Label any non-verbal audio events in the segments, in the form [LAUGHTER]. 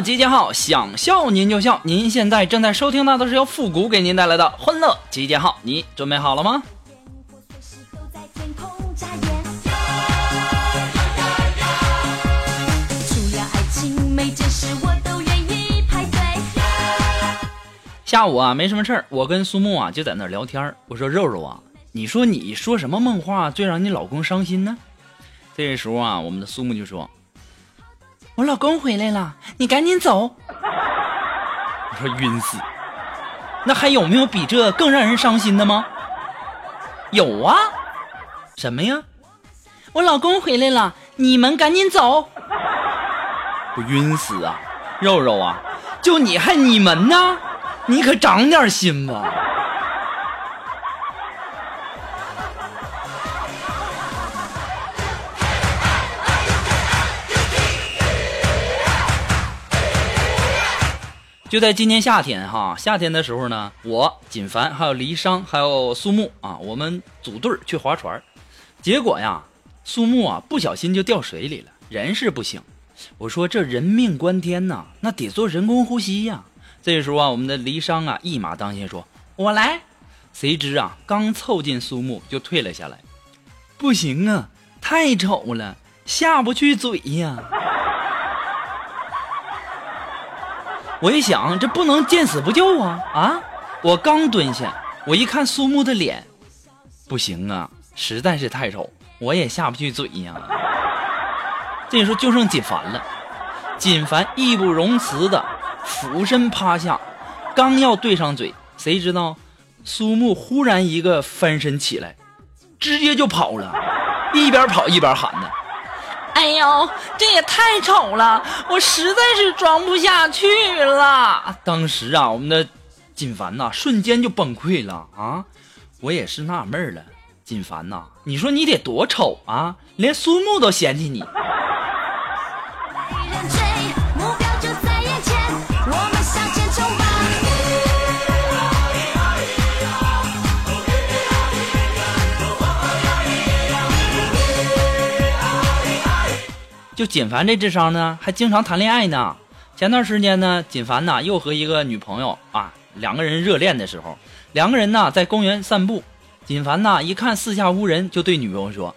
集结号，想笑您就笑。您现在正在收听到的是由复古给您带来的欢乐集结号，你准备好了吗？下午啊，没什么事儿，我跟苏木啊就在那儿聊天。我说肉肉啊，你说你说什么梦话最让你老公伤心呢？这时候啊，我们的苏木就说：“我老公回来了，你赶紧走。”我说晕死。那还有没有比这更让人伤心的吗？有啊，什么呀？我老公回来了，你们赶紧走。我晕死啊！肉肉啊，就你还你们呢？你可长点心吧！就在今年夏天哈，夏天的时候呢，我锦凡还有黎商还有苏木啊，我们组队去划船，结果呀，苏木啊不小心就掉水里了，人是不行。我说这人命关天呐，那得做人工呼吸呀。这时候啊，我们的黎商啊一马当先说：“我来。”谁知啊，刚凑近苏木就退了下来。不行啊，太丑了，下不去嘴呀。我一想，这不能见死不救啊啊！我刚蹲下，我一看苏木的脸，不行啊，实在是太丑，我也下不去嘴呀。这时候就剩锦凡了，锦凡义不容辞的俯身趴下，刚要对上嘴，谁知道苏木忽然一个翻身起来，直接就跑了，一边跑一边喊的。哎呦，这也太丑了，我实在是装不下去了。当时啊，我们的锦凡呐、瞬间就崩溃了啊！我也是纳闷了，锦凡呐、你说你得多丑啊，连苏木都嫌弃你。就锦凡这智商呢，还经常谈恋爱呢。前段时间呢，锦凡呐又和一个女朋友啊，两个人热恋的时候，两个人呢在公园散步。锦凡呐一看四下无人，就对女朋友说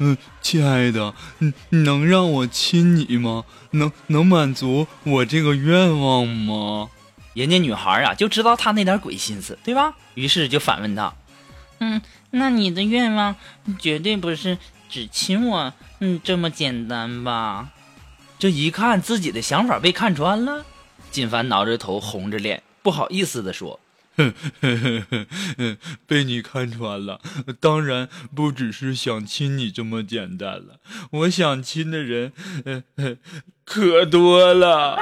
嗯，亲爱的，你，能让我亲你吗？能能满足我这个愿望吗？：“人家女孩啊就知道他那点鬼心思，对吧？”于是就反问他：“嗯，那你的愿望绝对不是只亲我，嗯，这么简单吧？”这一看自己的想法被看穿了，锦凡挠着头，红着脸，不好意思的说。哼哼哼哼被你看穿了，当然不只是想亲你这么简单了，我想亲的人，呃呃，可多了。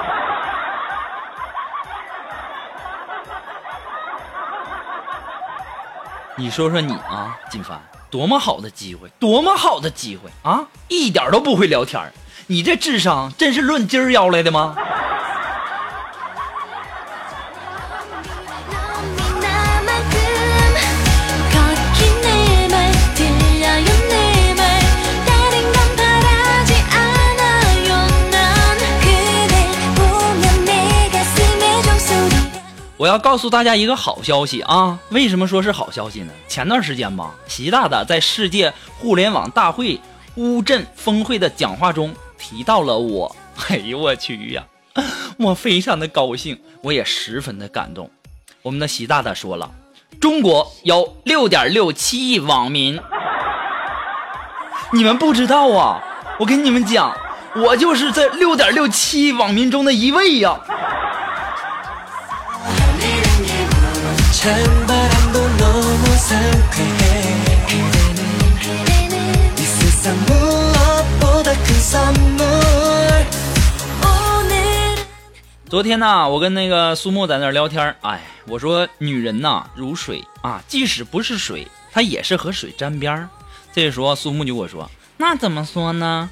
你说说你啊，金凡，多么好的机会，多么好的机会啊！一点都不会聊天你这智商真是论斤儿要来的吗？我要告诉大家一个好消息啊！为什么说是好消息呢？前段时间吧，习大大在世界互联网大会乌镇峰会的讲话中提到了我。[LAUGHS] 哎呦我去呀！[LAUGHS] 我非常的高兴，我也十分的感动。我们的习大大说了，中国有六点六七亿网民，你们不知道啊！我跟你们讲，我就是这六点六七亿网民中的一位呀。찬바람도 너무 상쾌해 그대는 이 세상 무엇보다 큰 선물 오늘은 昨天呢，我跟那个苏木在那儿聊天儿哎，我说女人呐如水啊，即使不是水，她也是和水沾边儿。这时候苏木就跟我说：“那怎么说呢？”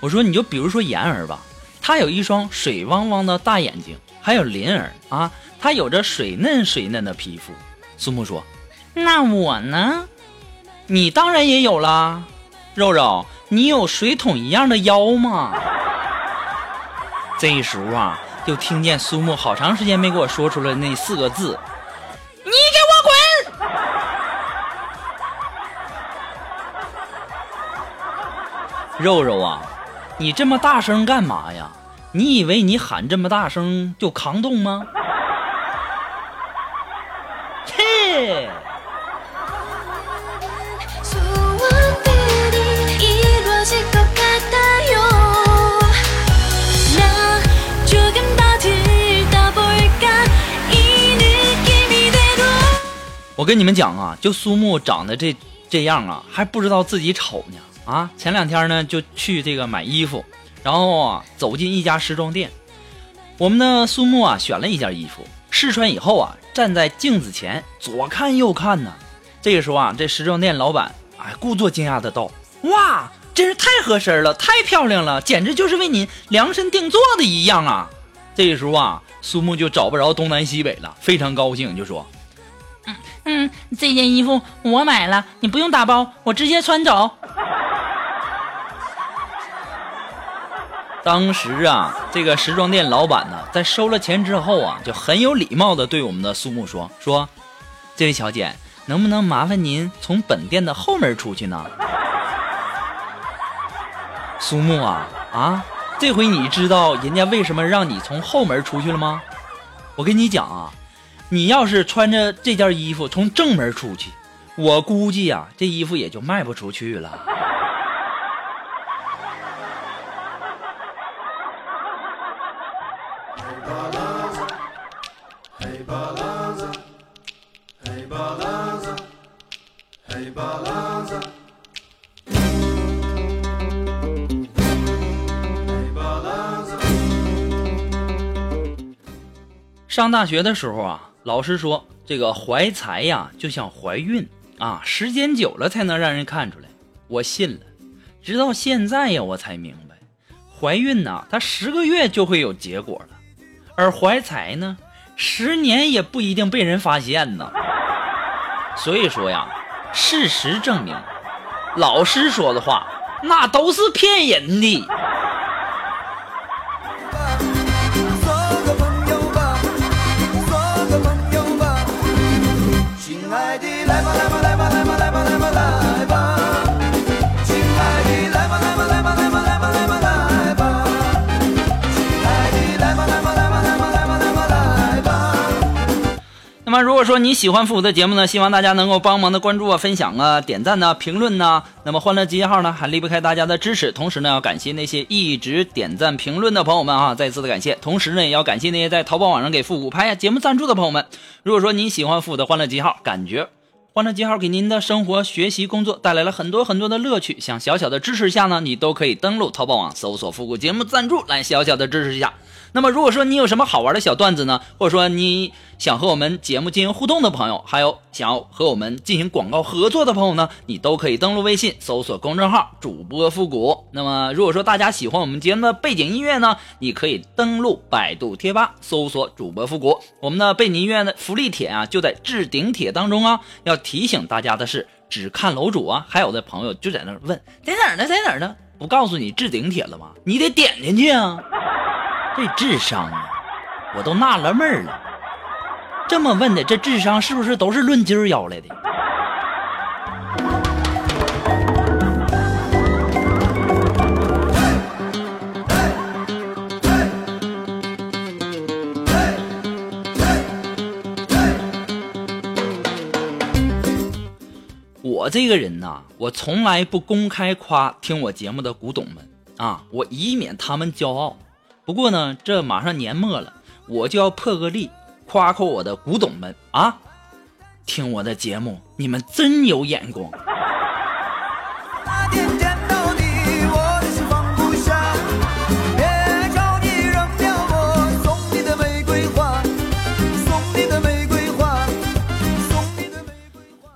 我说：“你就比如说妍儿吧，她有一双水汪汪的大眼睛，还有林儿啊， 她有着水嫩水嫩的皮肤。”苏木说：“那我呢？你当然也有啦，肉肉，你有水桶一样的腰吗？” [LAUGHS] 这时候啊，就听见苏木好长时间没给我说出来那四个字：“你给我滚！”肉肉啊，你这么大声干嘛呀？你以为你喊这么大声就扛动吗？我跟你们讲啊，就苏木长得这这样啊，还不知道自己丑呢。啊！前两天呢，就去这个买衣服，然后啊，走进一家时装店，我们的苏木啊，选了一件衣服，试穿以后啊，站在镜子前左看右看呢。这个时候啊，这时装店老板哎，故作惊讶的道：“哇，真是太合身了，太漂亮了，简直就是为您量身定做的一样啊！”这个时候啊，苏木就找不着东南西北了，非常高兴，就说。嗯，这件衣服我买了，你不用打包，我直接穿走。当时啊，这个时装店老板呢，在收了钱之后啊，就很有礼貌的对我们的苏木说：“说，这位小姐，能不能麻烦您从本店的后门出去呢？”苏木啊啊，这回你知道人家为什么让你从后门出去了吗？我跟你讲啊，你要是穿着这件衣服从正门出去，我估计呀、这衣服也就卖不出去了。上大学的时候啊，老师说这个怀才呀，就像怀孕啊，时间久了才能让人看出来。我信了，直到现在呀，我才明白，怀孕呐，它十个月就会有结果了，而怀才呢，十年也不一定被人发现呢。所以说呀，事实证明，老师说的话那都是骗人的。那么，如果说你喜欢复古的节目呢，希望大家能够帮忙的关注啊、分享啊、点赞呐、评论呐。那么，欢乐集结号呢，还离不开大家的支持。同时呢，要感谢那些一直点赞评论的朋友们啊，再次的感谢。同时呢，也要感谢那些在淘宝网上给复古拍节目赞助的朋友们。如果说你喜欢复古的欢乐集结号，感觉欢乐集号给您的生活、学习、工作带来了很多很多的乐趣，想小小的支持一下呢，你都可以登录淘宝网搜索“复古节目赞助”来小小的支持一下。那么，如果说你有什么好玩的小段子呢，或者说你想和我们节目进行互动的朋友，还有想要和我们进行广告合作的朋友呢，你都可以登录微信搜索公众号“主播复古”。那么，如果说大家喜欢我们节目的背景音乐呢，你可以登录百度贴吧搜索“主播复古”。我们的背景音乐的福利帖啊，就在置顶帖当中啊。要提醒大家的是，只看楼主啊，还有的朋友就在那问在哪儿呢，在哪儿呢？不告诉你置顶帖了吗？你得点进去啊。这智商啊，我都纳了闷了。这么问的，这智商是不是都是论斤儿要来的？这个人呐，我从来不公开夸听我节目的古董们啊，我以免他们骄傲。不过呢，这马上年末了，我就要破个例，夸夸我的古董们啊！听我的节目，你们真有眼光。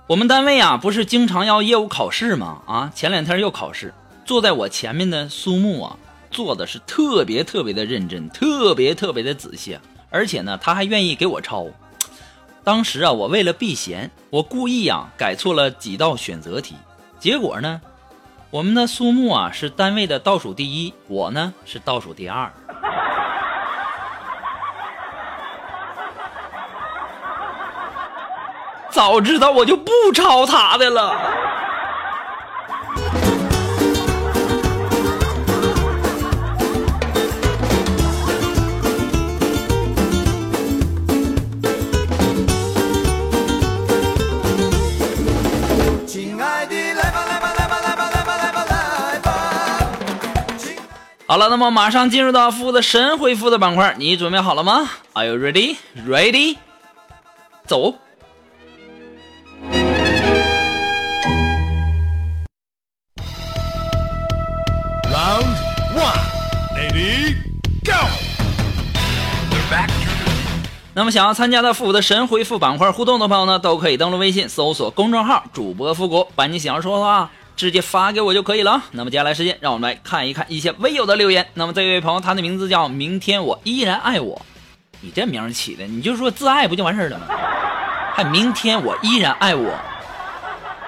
我们单位啊，不是经常要业务考试吗？啊，前两天又考试，坐在我前面的苏木啊，做的是特别特别的认真，特别特别的仔细，而且呢，他还愿意给我抄。当时啊，我为了避嫌，我故意啊改错了几道选择题，结果呢，我们的苏木啊是单位的倒数第一，我呢是倒数第二。早知道我就不抄他的了。亲爱的，来吧来吧来吧来吧来吧来吧来吧。好了，那么马上进入到服务的神回复的板块，你准备好了吗？Are you ready? Ready? 走。Round one, ready, go！那么想要参加到复古的神回复板块互动的朋友呢，都可以登录微信搜索公众号“主播复古”，把你想要说的话直接发给我就可以了。那么接下来时间，让我们来看一看一些微友的留言。那么这位朋友，他的名字叫“明天我依然爱我”，你这名起的，你就说自爱不就完事儿了吗？还明天我依然爱我。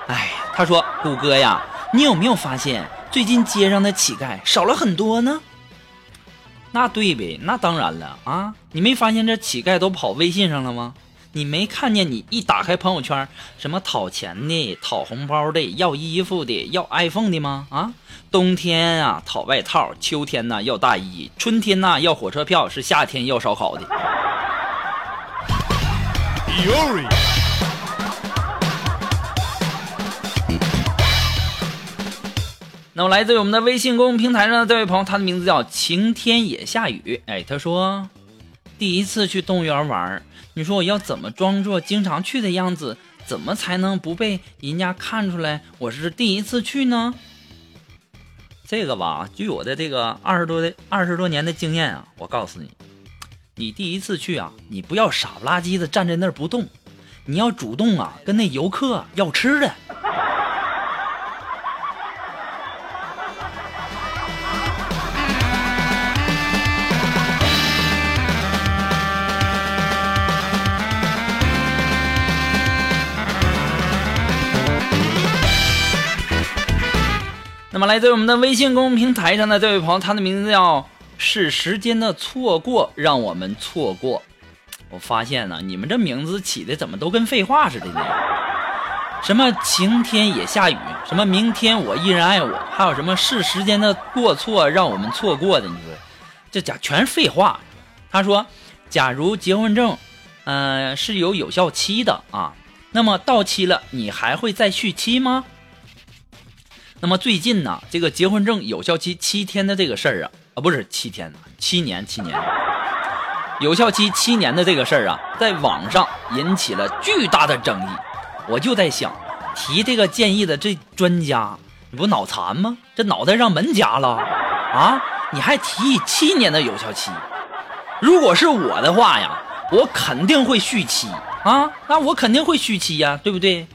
哎，他说：“谷歌呀，你有没有发现最近街上的乞丐少了很多呢？”那对呗，那当然了啊！你没发现这乞丐都跑微信上了吗？你没看见你一打开朋友圈，什么讨钱的、讨红包的、要衣服的、要 iPhone 的吗？啊，冬天啊讨外套，秋天呢要大衣，春天呢要火车票，是夏天要烧烤的。Yuri，那么来自于我们的微信公众平台上的这位朋友，他的名字叫晴天也下雨。哎，他说第一次去动物园玩，你说我要怎么装作经常去的样子，怎么才能不被人家看出来我是第一次去呢？这个吧，据我的这个二十多的二十多年的经验啊，我告诉你，你第一次去啊，你不要傻不拉几的站在那儿不动，你要主动啊跟那游客要吃的。那么来自我们的微信公众平台上的这位朋友，他的名字叫“是时间的错过让我们错过”。我发现呢，你们这名字起的怎么都跟废话似的呢？什么晴天也下雨，什么明天我依然爱我，还有什么是时间的过错让我们错过的？你说这家全是废话。他说，假如结婚证，呃，是有有效期的啊，那么到期了，你还会再续期吗？那么最近呢，这个结婚证有效期七天的这个事儿啊，啊不是七天，七年七年，有效期七年的这个事儿啊，在网上引起了巨大的争议。我就在想，提这个建议的这专家，你不脑残吗？这脑袋让门夹了啊！你还提议七年的有效期？如果是我的话呀，我肯定会续期啊，那我肯定会续期呀，对不对？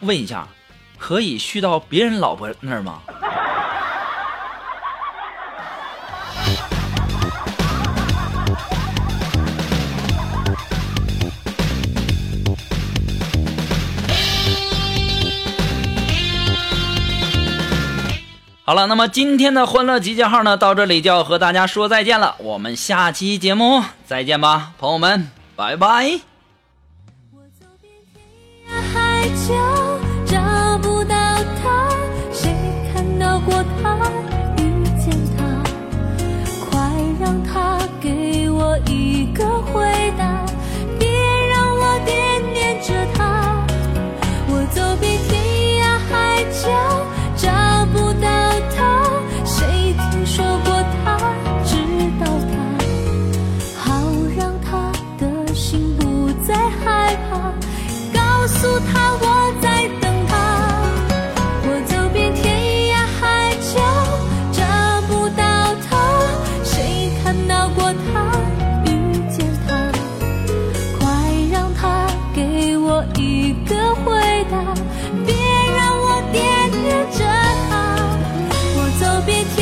问一下，可以续到别人老婆那儿吗？好了，那么今天的欢乐集结号呢，到这里就要和大家说再见了，我们下期节目再见吧，朋友们，拜拜。我走遍天涯海角，找不到他。谁看到过他？遇见他。快让他给我一个回。别让我惦念着她。我走遍天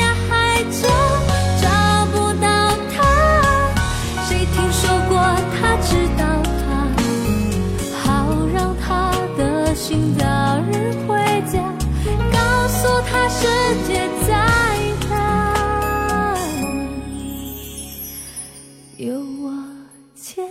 涯海角，找不到她。谁听说过她？知道她好，让他的心早日回家。告诉他，世界在她。有我牵。